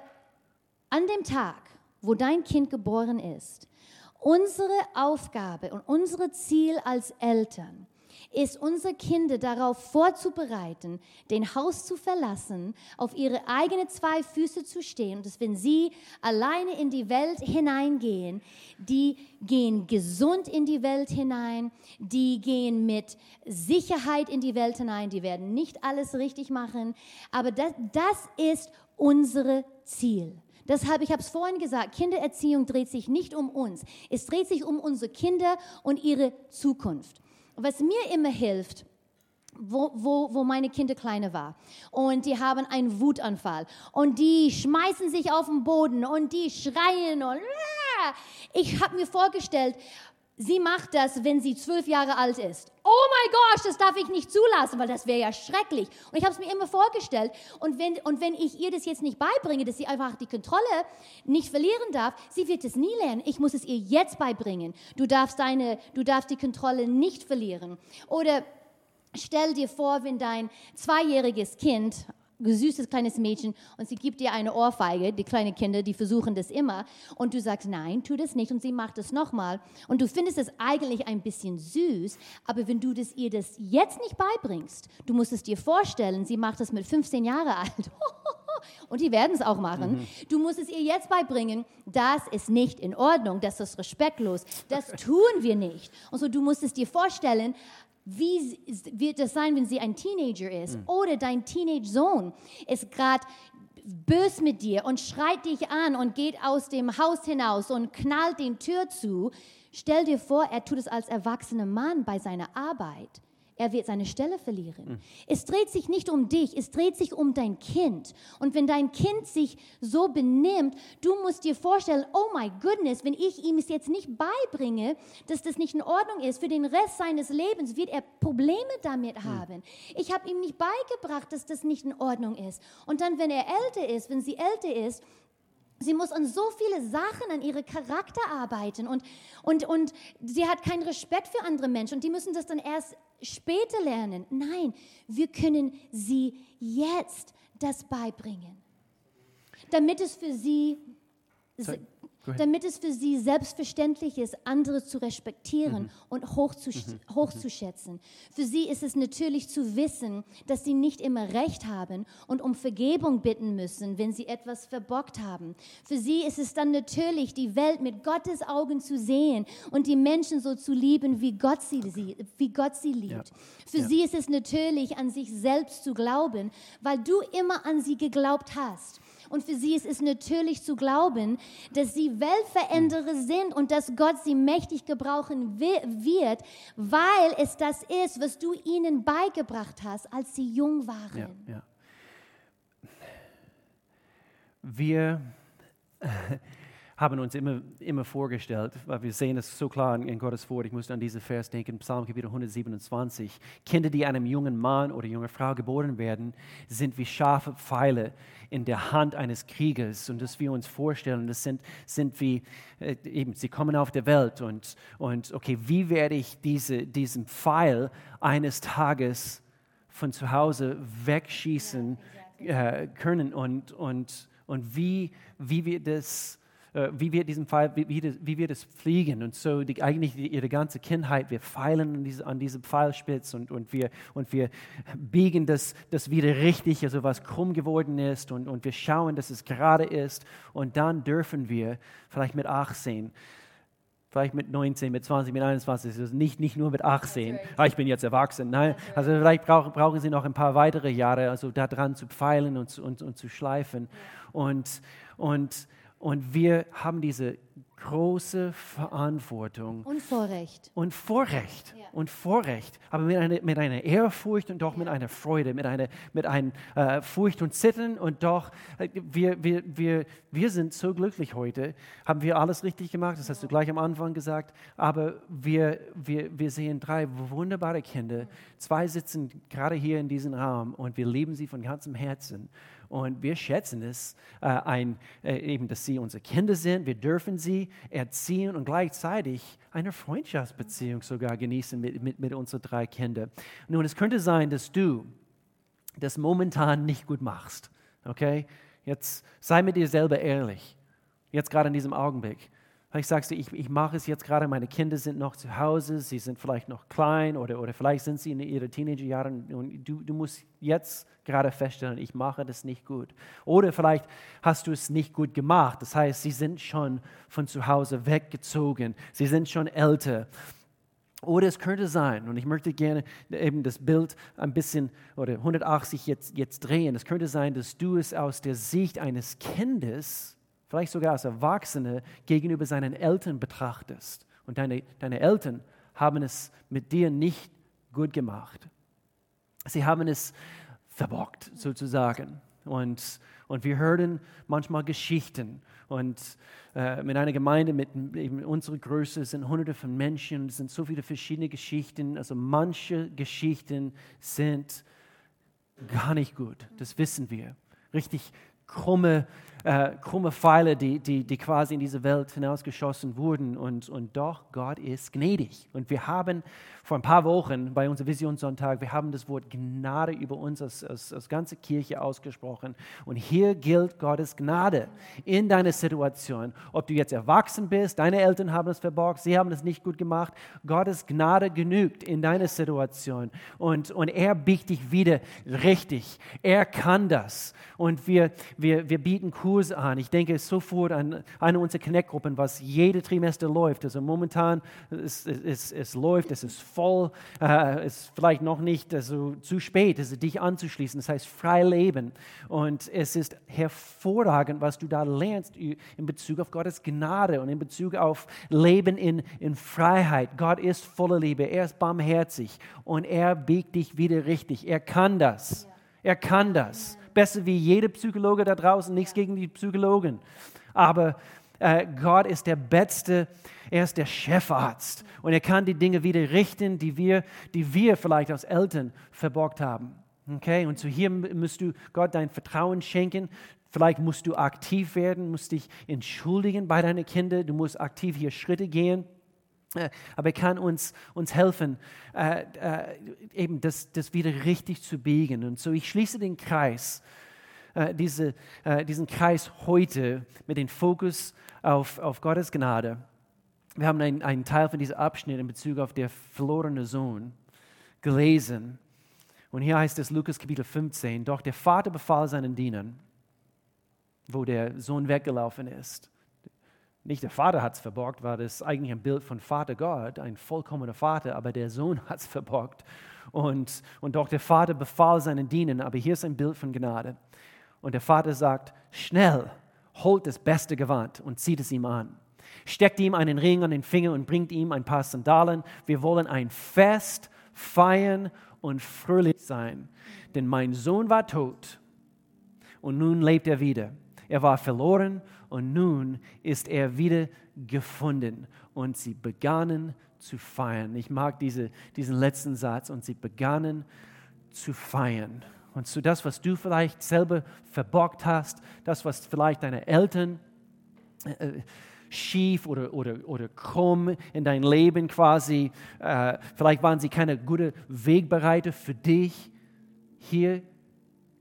an dem Tag, wo dein Kind geboren ist. Unsere Aufgabe und unser Ziel als Eltern ist, unsere Kinder darauf vorzubereiten, den Haus zu verlassen, auf ihre eigenen zwei Füße zu stehen und dass wenn sie alleine in die Welt hineingehen, die gehen gesund in die Welt hinein, die gehen mit Sicherheit in die Welt hinein, die werden nicht alles richtig machen, aber das, das ist unser Ziel. Deshalb, ich habe es vorhin gesagt, Kindererziehung dreht sich nicht um uns. Es dreht sich um unsere Kinder und ihre Zukunft. Was mir immer hilft, wo, wo, wo meine Kinder kleiner war. Und die haben einen Wutanfall. Und die schmeißen sich auf den Boden und die schreien und ich habe mir vorgestellt, Sie macht das, wenn sie zwölf Jahre alt ist. Oh mein Gott, das darf ich nicht zulassen, weil das wäre ja schrecklich. Und ich habe es mir immer vorgestellt. Und wenn, und wenn ich ihr das jetzt nicht beibringe, dass sie einfach die Kontrolle nicht verlieren darf, sie wird es nie lernen. Ich muss es ihr jetzt beibringen. Du darfst, deine, du darfst die Kontrolle nicht verlieren. Oder Stell dir vor, wenn dein zweijähriges Kind süßes kleines Mädchen und sie gibt dir eine Ohrfeige, die kleinen Kinder, die versuchen das immer und du sagst, nein, tu das nicht und sie macht es nochmal und du findest es eigentlich ein bisschen süß, aber wenn du das, ihr das jetzt nicht beibringst, du musst es dir vorstellen, sie macht es mit 15 Jahre alt und die werden es auch machen. Mhm. Du musst es ihr jetzt beibringen, das ist nicht in Ordnung, das ist respektlos, das tun wir nicht. Und so du musst es dir vorstellen, wie wird es sein, wenn sie ein Teenager ist? Mhm. Oder dein Teenage-Sohn ist gerade bös mit dir und schreit dich an und geht aus dem Haus hinaus und knallt die Tür zu. Stell dir vor, er tut es als erwachsener Mann bei seiner Arbeit. Er wird seine Stelle verlieren. Mhm. Es dreht sich nicht um dich, es dreht sich um dein Kind. Und wenn dein Kind sich so benimmt, du musst dir vorstellen, oh my goodness, wenn ich ihm es jetzt nicht beibringe, dass das nicht in Ordnung ist, für den Rest seines Lebens wird er Probleme damit mhm. haben. Ich habe ihm nicht beigebracht, dass das nicht in Ordnung ist. Und dann, wenn er älter ist, wenn sie älter ist, Sie muss an so viele Sachen, an ihre Charakter arbeiten und, und, und sie hat keinen Respekt für andere Menschen und die müssen das dann erst später lernen. Nein, wir können sie jetzt das beibringen, damit es für sie damit es für sie selbstverständlich ist, andere zu respektieren mhm. und hochzusch mhm. hochzuschätzen. Für sie ist es natürlich zu wissen, dass sie nicht immer recht haben und um Vergebung bitten müssen, wenn sie etwas verbockt haben. Für sie ist es dann natürlich, die Welt mit Gottes Augen zu sehen und die Menschen so zu lieben, wie Gott sie, wie Gott sie liebt. Ja. Für ja. sie ist es natürlich, an sich selbst zu glauben, weil du immer an sie geglaubt hast. Und für sie ist es natürlich zu glauben, dass sie Weltveränderer sind und dass Gott sie mächtig gebrauchen wird, weil es das ist, was du ihnen beigebracht hast, als sie jung waren. Ja, ja. Wir haben uns immer, immer vorgestellt, weil wir sehen es so klar in Gottes Wort, ich musste an diesen Vers denken, Psalm Kapitel 127, Kinder, die einem jungen Mann oder junger Frau geboren werden, sind wie scharfe Pfeile in der Hand eines Kriegers. Und dass wir uns vorstellen, das sind, sind wie, äh, eben, sie kommen auf der Welt und, und okay, wie werde ich diese, diesen Pfeil eines Tages von zu Hause wegschießen äh, können? Und, und, und wie, wie wir das wie wir diesen Pfeil, wie, wie, wie wir das fliegen. Und so die, eigentlich die, ihre ganze Kindheit, wir feilen an, diese, an diesem Pfeilspitz und, und, wir, und wir biegen das, das wieder richtig, also was krumm geworden ist und, und wir schauen, dass es gerade ist. Und dann dürfen wir vielleicht mit 18 vielleicht mit 19, mit 20, mit 21, also nicht, nicht nur mit 18, ah, ich bin jetzt erwachsen, nein, also vielleicht brauchen, brauchen Sie noch ein paar weitere Jahre, also daran zu pfeilen und, und, und zu schleifen. Und, und und wir haben diese große Verantwortung. Und Vorrecht. Und Vorrecht. Ja. Und Vorrecht. Aber mit einer, mit einer Ehrfurcht und doch mit einer Freude, mit einer, mit einer äh, Furcht und Zittern. Und doch, äh, wir, wir, wir, wir sind so glücklich heute. Haben wir alles richtig gemacht? Das hast du gleich am Anfang gesagt. Aber wir, wir, wir sehen drei wunderbare Kinder. Zwei sitzen gerade hier in diesem Raum und wir lieben sie von ganzem Herzen. Und wir schätzen es, äh, ein, äh, eben, dass sie unsere Kinder sind. Wir dürfen sie erziehen und gleichzeitig eine Freundschaftsbeziehung sogar genießen mit, mit, mit unseren drei Kindern. Nun, es könnte sein, dass du das momentan nicht gut machst. Okay? Jetzt sei mit dir selber ehrlich. Jetzt gerade in diesem Augenblick. Vielleicht sagst du, ich, ich mache es jetzt gerade, meine Kinder sind noch zu Hause, sie sind vielleicht noch klein oder, oder vielleicht sind sie in ihren Teenagerjahren und du, du musst jetzt gerade feststellen, ich mache das nicht gut. Oder vielleicht hast du es nicht gut gemacht, das heißt, sie sind schon von zu Hause weggezogen, sie sind schon älter. Oder es könnte sein, und ich möchte gerne eben das Bild ein bisschen oder 180 jetzt, jetzt drehen, es könnte sein, dass du es aus der Sicht eines Kindes vielleicht sogar als Erwachsene gegenüber seinen Eltern betrachtest. Und deine, deine Eltern haben es mit dir nicht gut gemacht. Sie haben es verbockt, sozusagen. Und, und wir hören manchmal Geschichten. Und äh, in einer Gemeinde mit eben unserer Größe sind hunderte von Menschen, es sind so viele verschiedene Geschichten. Also manche Geschichten sind gar nicht gut, das wissen wir. Richtig krumme äh, krumme Pfeile, die, die, die quasi in diese Welt hinausgeschossen wurden. Und, und doch, Gott ist gnädig. Und wir haben vor ein paar Wochen bei unserem Visionssonntag, wir haben das Wort Gnade über uns als, als, als ganze Kirche ausgesprochen. Und hier gilt Gottes Gnade in deiner Situation. Ob du jetzt erwachsen bist, deine Eltern haben es verborgt, sie haben es nicht gut gemacht. Gottes Gnade genügt in deiner Situation. Und, und er biegt dich wieder richtig. Er kann das. Und wir, wir, wir bieten Kurse an. Ich denke sofort an eine unserer Connect-Gruppen, was jede Trimester läuft. Also momentan, es, es, es läuft, es ist voll, äh, es ist vielleicht noch nicht also zu spät, also dich anzuschließen. Das heißt, frei leben. Und es ist hervorragend, was du da lernst in Bezug auf Gottes Gnade und in Bezug auf Leben in, in Freiheit. Gott ist voller Liebe, er ist barmherzig und er biegt dich wieder richtig. Er kann das. Er kann das. Besser wie jeder Psychologe da draußen, nichts gegen die Psychologen. Aber äh, Gott ist der Beste, er ist der Chefarzt und er kann die Dinge wieder richten, die wir, die wir vielleicht als Eltern verborgt haben. Okay, und so hier musst du Gott dein Vertrauen schenken. Vielleicht musst du aktiv werden, musst dich entschuldigen bei deinen Kindern, du musst aktiv hier Schritte gehen. Äh, aber er kann uns, uns helfen, äh, äh, eben das, das wieder richtig zu biegen. Und so, ich schließe den Kreis, äh, diese, äh, diesen Kreis heute mit dem Fokus auf, auf Gottes Gnade. Wir haben einen, einen Teil von diesem Abschnitt in Bezug auf den verlorenen Sohn gelesen. Und hier heißt es Lukas Kapitel 15, doch der Vater befahl seinen Dienern, wo der Sohn weggelaufen ist. Nicht der Vater hat es verborgt, war das eigentlich ein Bild von Vater Gott, ein vollkommener Vater, aber der Sohn hat es verborgt. Und, und doch der Vater befahl seinen Dienern, aber hier ist ein Bild von Gnade. Und der Vater sagt, schnell, holt das beste Gewand und zieht es ihm an. Steckt ihm einen Ring an den Finger und bringt ihm ein paar Sandalen. Wir wollen ein Fest feiern und fröhlich sein. Denn mein Sohn war tot und nun lebt er wieder. Er war verloren und nun ist er wieder gefunden. Und sie begannen zu feiern. Ich mag diese, diesen letzten Satz. Und sie begannen zu feiern. Und so das, was du vielleicht selber verbockt hast, das, was vielleicht deine Eltern äh, schief oder, oder, oder krumm in dein Leben quasi, äh, vielleicht waren sie keine gute Wegbereiter für dich. Hier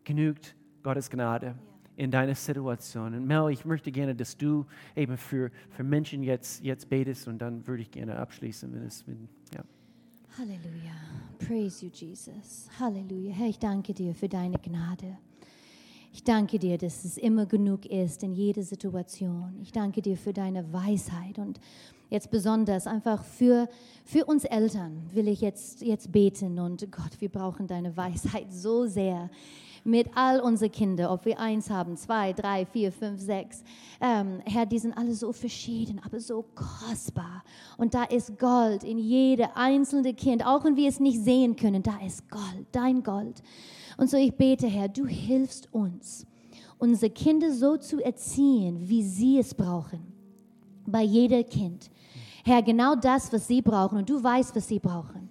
genügt Gottes Gnade in deiner Situation. Und Mel, ich möchte gerne, dass du eben für, für Menschen jetzt, jetzt betest und dann würde ich gerne abschließen, wenn es, wenn, ja. Halleluja. Praise you, Jesus. Halleluja. Herr, ich danke dir für deine Gnade. Ich danke dir, dass es immer genug ist in jeder Situation. Ich danke dir für deine Weisheit und jetzt besonders einfach für, für uns Eltern will ich jetzt, jetzt beten und Gott, wir brauchen deine Weisheit so sehr mit all unseren Kindern, ob wir eins haben, zwei, drei, vier, fünf, sechs. Ähm, Herr, die sind alle so verschieden, aber so kostbar. Und da ist Gold in jede einzelne Kind, auch wenn wir es nicht sehen können, da ist Gold, dein Gold. Und so ich bete, Herr, du hilfst uns, unsere Kinder so zu erziehen, wie sie es brauchen. Bei jedem Kind. Herr, genau das, was sie brauchen. Und du weißt, was sie brauchen.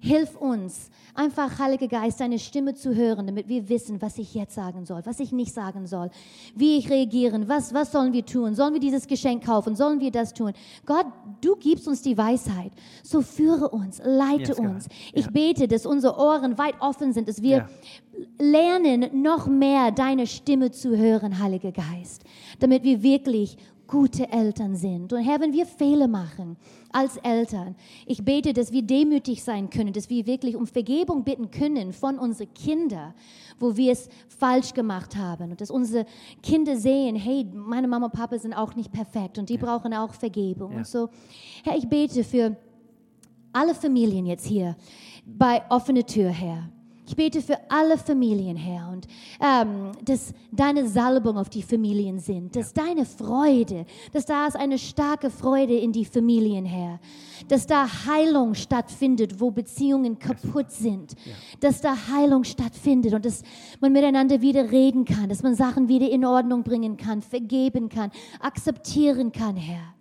Hilf uns, einfach, Heiliger Geist, deine Stimme zu hören, damit wir wissen, was ich jetzt sagen soll, was ich nicht sagen soll, wie ich reagieren, was, was sollen wir tun, sollen wir dieses Geschenk kaufen, sollen wir das tun. Gott, du gibst uns die Weisheit, so führe uns, leite yes, uns. Ich ja. bete, dass unsere Ohren weit offen sind, dass wir ja. lernen, noch mehr deine Stimme zu hören, Heiliger Geist, damit wir wirklich gute Eltern sind. Und Herr, wenn wir Fehler machen als Eltern, ich bete, dass wir demütig sein können, dass wir wirklich um Vergebung bitten können von unseren Kindern, wo wir es falsch gemacht haben. Und dass unsere Kinder sehen, hey, meine Mama und Papa sind auch nicht perfekt und die ja. brauchen auch Vergebung. Ja. Und so, Herr, ich bete für alle Familien jetzt hier bei offene Tür, Herr ich bete für alle Familien, Herr, und ähm, dass deine Salbung auf die Familien sind, dass ja. deine Freude, dass da ist eine starke Freude in die Familien, Herr, dass da Heilung stattfindet, wo Beziehungen kaputt sind, ja. dass da Heilung stattfindet und dass man miteinander wieder reden kann, dass man Sachen wieder in Ordnung bringen kann, vergeben kann, akzeptieren kann, Herr.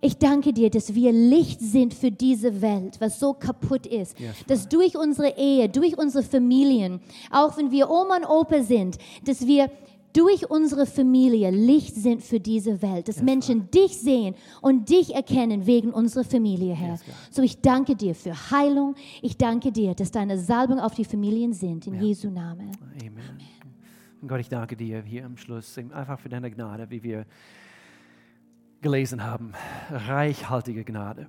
Ich danke dir, dass wir Licht sind für diese Welt, was so kaputt ist. Yes, dass durch unsere Ehe, durch unsere Familien, auch wenn wir Oma und Opa sind, dass wir durch unsere Familie Licht sind für diese Welt, dass yes, Menschen Lord. dich sehen und dich erkennen wegen unserer Familie, Herr. Yes, so ich danke dir für Heilung. Ich danke dir, dass deine Salbung auf die Familien sind. In ja. Jesu Namen. Amen. Amen. Gott, ich danke dir hier am Schluss einfach für deine Gnade, wie wir gelesen haben. Reichhaltige Gnade.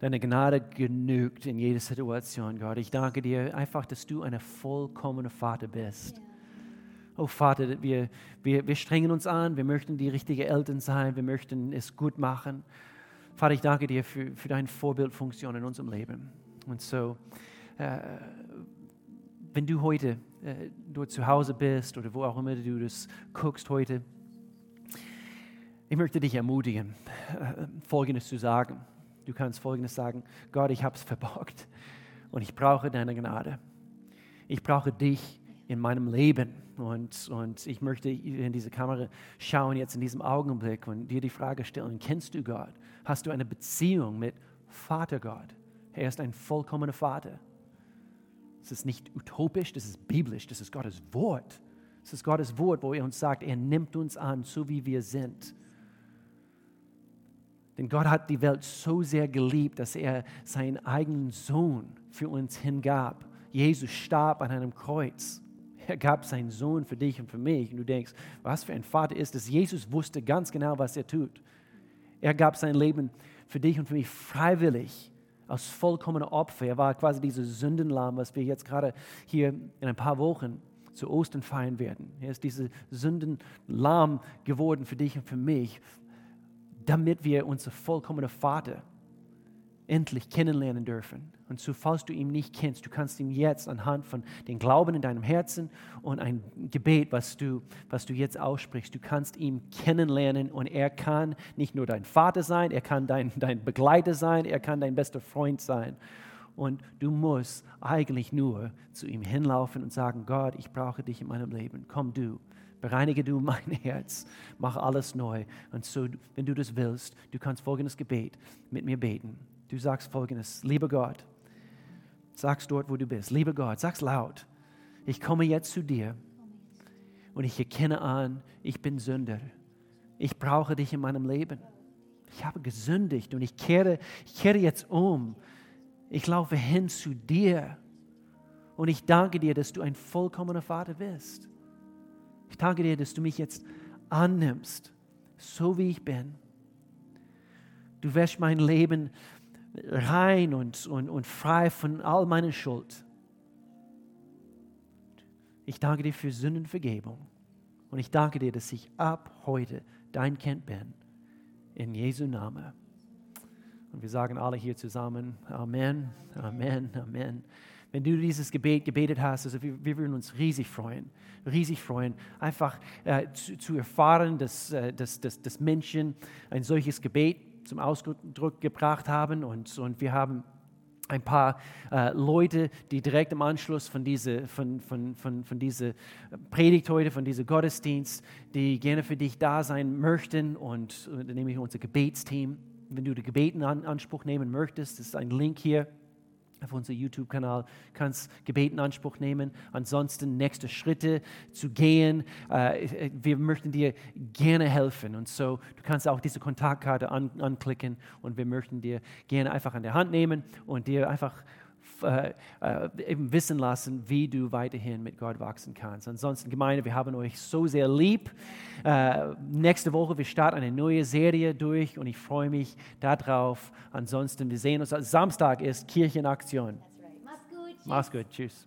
Deine Gnade genügt in jeder Situation, Gott. Ich danke dir einfach, dass du ein vollkommener Vater bist. Oh Vater, wir, wir, wir strengen uns an, wir möchten die richtigen Eltern sein, wir möchten es gut machen. Vater, ich danke dir für, für deine Vorbildfunktion in unserem Leben. Und so, äh, wenn du heute äh, dort zu Hause bist oder wo auch immer du das guckst heute, ich möchte dich ermutigen, äh, Folgendes zu sagen. Du kannst Folgendes sagen, Gott, ich habe es verborgt und ich brauche deine Gnade. Ich brauche dich in meinem Leben. Und, und ich möchte in diese Kamera schauen, jetzt in diesem Augenblick und dir die Frage stellen, kennst du Gott? Hast du eine Beziehung mit Vater Gott? Er ist ein vollkommener Vater. Es ist nicht utopisch, das ist biblisch, das ist Gottes Wort. Es ist Gottes Wort, wo er uns sagt, er nimmt uns an, so wie wir sind. Denn Gott hat die Welt so sehr geliebt, dass er seinen eigenen Sohn für uns hingab. Jesus starb an einem Kreuz. Er gab seinen Sohn für dich und für mich. Und du denkst, was für ein Vater ist es? Jesus wusste ganz genau, was er tut. Er gab sein Leben für dich und für mich freiwillig, als vollkommener Opfer. Er war quasi dieses Sündenlamm, was wir jetzt gerade hier in ein paar Wochen zu Ostern feiern werden. Er ist dieses Sündenlamm geworden für dich und für mich, damit wir unser vollkommener Vater endlich kennenlernen dürfen. Und so, falls du ihn nicht kennst, du kannst ihn jetzt anhand von dem Glauben in deinem Herzen und ein Gebet, was du, was du jetzt aussprichst, du kannst ihn kennenlernen und er kann nicht nur dein Vater sein, er kann dein, dein Begleiter sein, er kann dein bester Freund sein. Und du musst eigentlich nur zu ihm hinlaufen und sagen, Gott, ich brauche dich in meinem Leben. Komm du, bereinige du mein Herz, mach alles neu. Und so, wenn du das willst, du kannst folgendes Gebet mit mir beten. Du sagst folgendes, lieber Gott, sagst dort, wo du bist, lieber Gott, sag's laut, ich komme jetzt zu dir und ich erkenne an, ich bin Sünder. Ich brauche dich in meinem Leben. Ich habe gesündigt und ich kehre, ich kehre jetzt um. Ich laufe hin zu dir und ich danke dir, dass du ein vollkommener Vater bist. Ich danke dir, dass du mich jetzt annimmst, so wie ich bin. Du wäschst mein Leben rein und, und, und frei von all meiner Schuld. Ich danke dir für Sündenvergebung. Und ich danke dir, dass ich ab heute dein Kind bin. In Jesu Namen. Und wir sagen alle hier zusammen, Amen, Amen, Amen. Wenn du dieses Gebet gebetet hast, also wir, wir würden uns riesig freuen, riesig freuen, einfach äh, zu, zu, erfahren, dass, äh, dass, dass, dass Menschen ein solches Gebet zum Ausdruck gebracht haben. Und, und wir haben ein paar äh, Leute, die direkt im Anschluss von dieser von, von, von, von diese Predigt heute, von diesem Gottesdienst, die gerne für dich da sein möchten. Und, dann nehme ich unser Gebetsteam. Wenn du die Gebeten in Anspruch nehmen möchtest, ist ein Link hier auf unserem YouTube-Kanal, kannst Gebet in Anspruch nehmen. Ansonsten nächste Schritte zu gehen. Äh, wir möchten dir gerne helfen. Und so, du kannst auch diese Kontaktkarte an, anklicken und wir möchten dir gerne einfach an der Hand nehmen und dir einfach äh, äh, eben wissen lassen, wie du weiterhin mit Gott wachsen kannst. Ansonsten, Gemeinde, wir haben euch so sehr lieb. Äh, nächste Woche, wir starten eine neue Serie durch und ich freue mich darauf. Ansonsten, wir sehen uns, Samstag ist Kirchenaktion. Right. Mach's gut. Mach's gut. Tschüss.